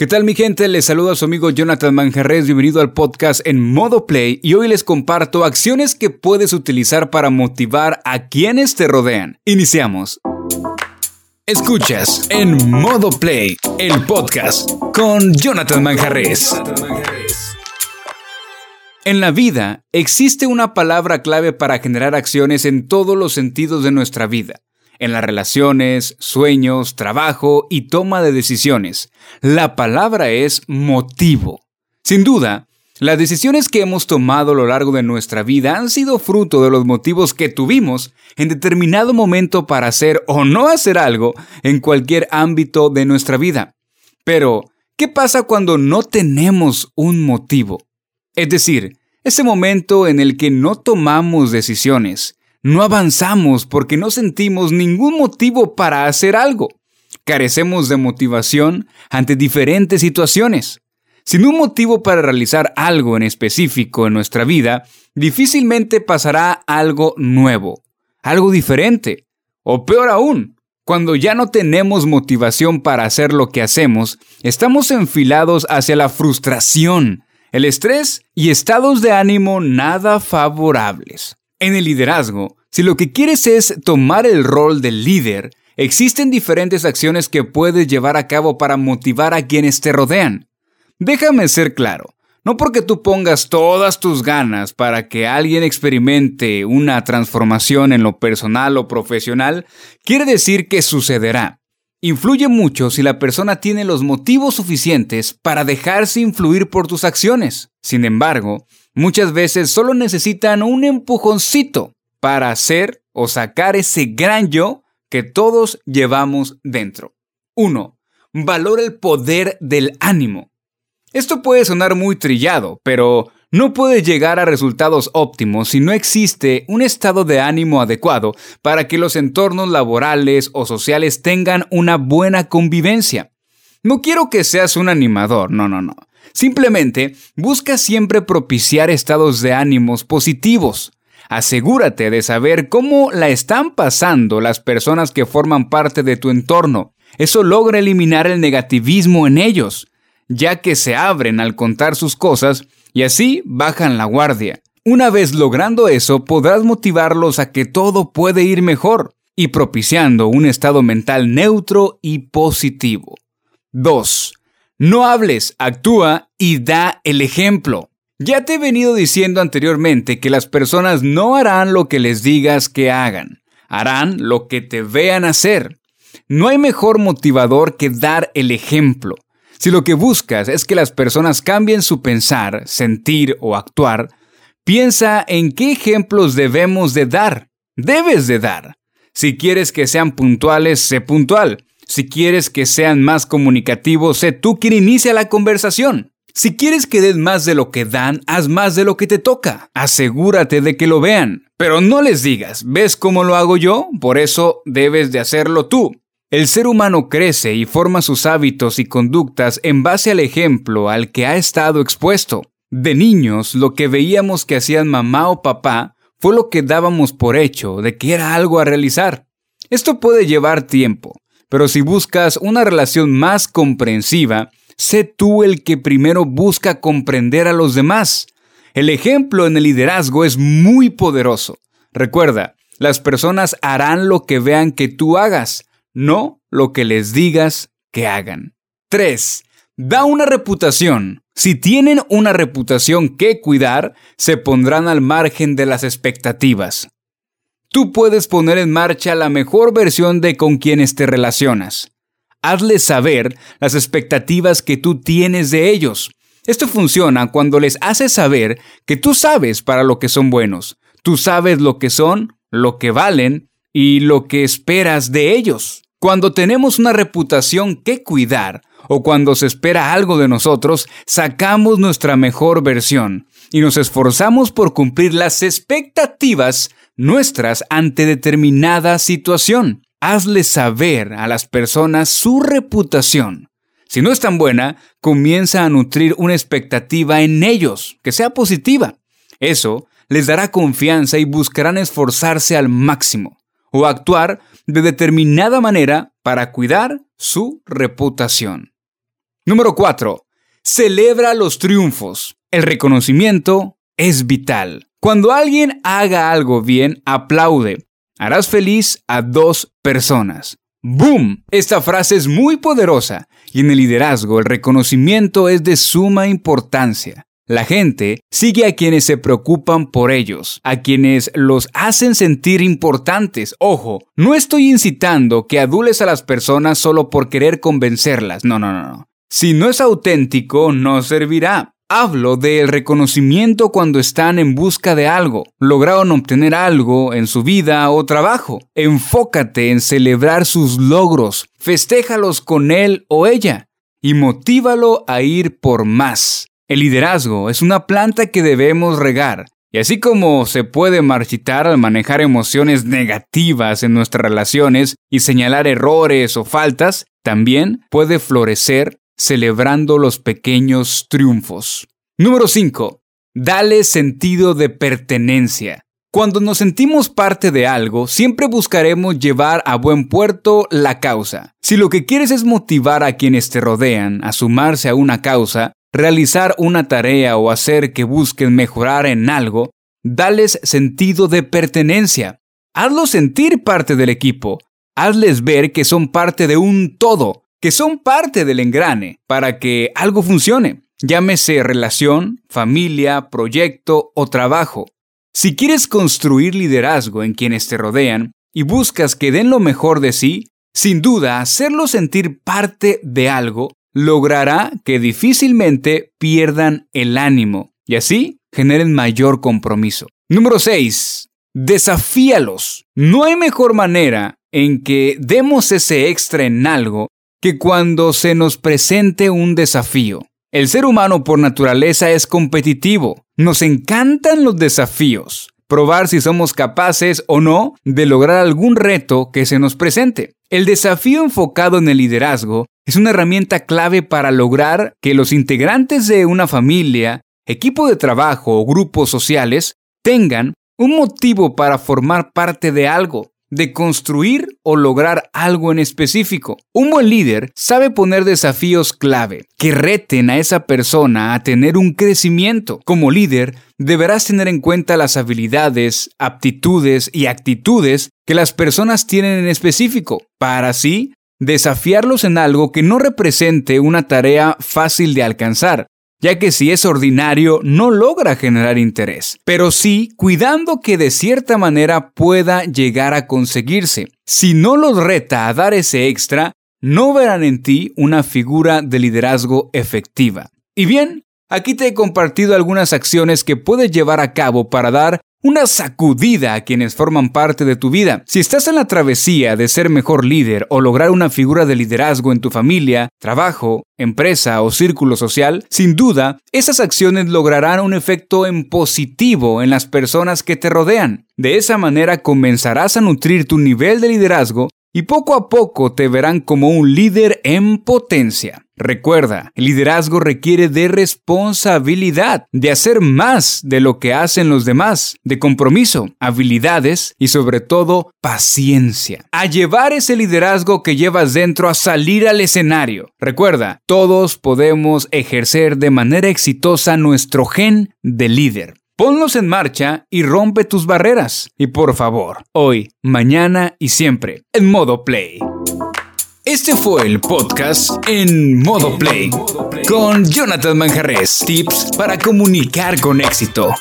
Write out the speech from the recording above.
¿Qué tal mi gente? Les saluda a su amigo Jonathan Manjarres, bienvenido al podcast en modo play y hoy les comparto acciones que puedes utilizar para motivar a quienes te rodean. Iniciamos. Escuchas en modo play el podcast con Jonathan Manjarres. En la vida existe una palabra clave para generar acciones en todos los sentidos de nuestra vida en las relaciones, sueños, trabajo y toma de decisiones. La palabra es motivo. Sin duda, las decisiones que hemos tomado a lo largo de nuestra vida han sido fruto de los motivos que tuvimos en determinado momento para hacer o no hacer algo en cualquier ámbito de nuestra vida. Pero, ¿qué pasa cuando no tenemos un motivo? Es decir, ese momento en el que no tomamos decisiones, no avanzamos porque no sentimos ningún motivo para hacer algo. Carecemos de motivación ante diferentes situaciones. Sin un motivo para realizar algo en específico en nuestra vida, difícilmente pasará algo nuevo, algo diferente. O peor aún, cuando ya no tenemos motivación para hacer lo que hacemos, estamos enfilados hacia la frustración, el estrés y estados de ánimo nada favorables. En el liderazgo, si lo que quieres es tomar el rol del líder, existen diferentes acciones que puedes llevar a cabo para motivar a quienes te rodean. Déjame ser claro, no porque tú pongas todas tus ganas para que alguien experimente una transformación en lo personal o profesional, quiere decir que sucederá. Influye mucho si la persona tiene los motivos suficientes para dejarse influir por tus acciones. Sin embargo, muchas veces solo necesitan un empujoncito para hacer o sacar ese gran yo que todos llevamos dentro. 1. Valora el poder del ánimo. Esto puede sonar muy trillado, pero no puede llegar a resultados óptimos si no existe un estado de ánimo adecuado para que los entornos laborales o sociales tengan una buena convivencia. No quiero que seas un animador, no, no, no. Simplemente busca siempre propiciar estados de ánimos positivos. Asegúrate de saber cómo la están pasando las personas que forman parte de tu entorno. Eso logra eliminar el negativismo en ellos, ya que se abren al contar sus cosas y así bajan la guardia. Una vez logrando eso, podrás motivarlos a que todo puede ir mejor y propiciando un estado mental neutro y positivo. 2. No hables, actúa y da el ejemplo. Ya te he venido diciendo anteriormente que las personas no harán lo que les digas que hagan, harán lo que te vean hacer. No hay mejor motivador que dar el ejemplo. Si lo que buscas es que las personas cambien su pensar, sentir o actuar, piensa en qué ejemplos debemos de dar. Debes de dar. Si quieres que sean puntuales, sé puntual. Si quieres que sean más comunicativos, sé tú quien inicia la conversación. Si quieres que den más de lo que dan, haz más de lo que te toca. Asegúrate de que lo vean. Pero no les digas, ¿ves cómo lo hago yo? Por eso debes de hacerlo tú. El ser humano crece y forma sus hábitos y conductas en base al ejemplo al que ha estado expuesto. De niños, lo que veíamos que hacían mamá o papá fue lo que dábamos por hecho de que era algo a realizar. Esto puede llevar tiempo, pero si buscas una relación más comprensiva, sé tú el que primero busca comprender a los demás. El ejemplo en el liderazgo es muy poderoso. Recuerda, las personas harán lo que vean que tú hagas, no lo que les digas que hagan. 3. Da una reputación. Si tienen una reputación que cuidar, se pondrán al margen de las expectativas tú puedes poner en marcha la mejor versión de con quienes te relacionas. Hazles saber las expectativas que tú tienes de ellos. Esto funciona cuando les haces saber que tú sabes para lo que son buenos, tú sabes lo que son, lo que valen y lo que esperas de ellos. Cuando tenemos una reputación que cuidar o cuando se espera algo de nosotros, sacamos nuestra mejor versión y nos esforzamos por cumplir las expectativas nuestras ante determinada situación. Hazle saber a las personas su reputación. Si no es tan buena, comienza a nutrir una expectativa en ellos, que sea positiva. Eso les dará confianza y buscarán esforzarse al máximo o actuar de determinada manera para cuidar su reputación. Número 4. Celebra los triunfos. El reconocimiento es vital. Cuando alguien haga algo bien, aplaude. Harás feliz a dos personas. ¡Boom! Esta frase es muy poderosa y en el liderazgo el reconocimiento es de suma importancia. La gente sigue a quienes se preocupan por ellos, a quienes los hacen sentir importantes. Ojo, no estoy incitando que adules a las personas solo por querer convencerlas. No, no, no. Si no es auténtico, no servirá. Hablo del reconocimiento cuando están en busca de algo, lograron obtener algo en su vida o trabajo. Enfócate en celebrar sus logros, festéjalos con él o ella y motívalo a ir por más. El liderazgo es una planta que debemos regar, y así como se puede marchitar al manejar emociones negativas en nuestras relaciones y señalar errores o faltas, también puede florecer celebrando los pequeños triunfos. Número 5. Dale sentido de pertenencia. Cuando nos sentimos parte de algo, siempre buscaremos llevar a buen puerto la causa. Si lo que quieres es motivar a quienes te rodean a sumarse a una causa, realizar una tarea o hacer que busquen mejorar en algo, dales sentido de pertenencia. Hazlos sentir parte del equipo. Hazles ver que son parte de un todo, que son parte del engrane, para que algo funcione. Llámese relación, familia, proyecto o trabajo. Si quieres construir liderazgo en quienes te rodean y buscas que den lo mejor de sí, sin duda hacerlos sentir parte de algo logrará que difícilmente pierdan el ánimo y así generen mayor compromiso. Número 6. Desafíalos. No hay mejor manera en que demos ese extra en algo que cuando se nos presente un desafío. El ser humano por naturaleza es competitivo. Nos encantan los desafíos. Probar si somos capaces o no de lograr algún reto que se nos presente. El desafío enfocado en el liderazgo es una herramienta clave para lograr que los integrantes de una familia, equipo de trabajo o grupos sociales tengan un motivo para formar parte de algo, de construir o lograr algo en específico. Un buen líder sabe poner desafíos clave que reten a esa persona a tener un crecimiento. Como líder, deberás tener en cuenta las habilidades, aptitudes y actitudes que las personas tienen en específico, para así desafiarlos en algo que no represente una tarea fácil de alcanzar, ya que si es ordinario no logra generar interés, pero sí cuidando que de cierta manera pueda llegar a conseguirse. Si no los reta a dar ese extra, no verán en ti una figura de liderazgo efectiva. Y bien, aquí te he compartido algunas acciones que puedes llevar a cabo para dar una sacudida a quienes forman parte de tu vida. Si estás en la travesía de ser mejor líder o lograr una figura de liderazgo en tu familia, trabajo, empresa o círculo social, sin duda, esas acciones lograrán un efecto en positivo en las personas que te rodean. De esa manera comenzarás a nutrir tu nivel de liderazgo y poco a poco te verán como un líder en potencia. Recuerda, liderazgo requiere de responsabilidad, de hacer más de lo que hacen los demás, de compromiso, habilidades y sobre todo paciencia. A llevar ese liderazgo que llevas dentro a salir al escenario. Recuerda, todos podemos ejercer de manera exitosa nuestro gen de líder. Ponlos en marcha y rompe tus barreras. Y por favor, hoy, mañana y siempre, en modo play. Este fue el podcast en modo play con Jonathan Manjarres. Tips para comunicar con éxito.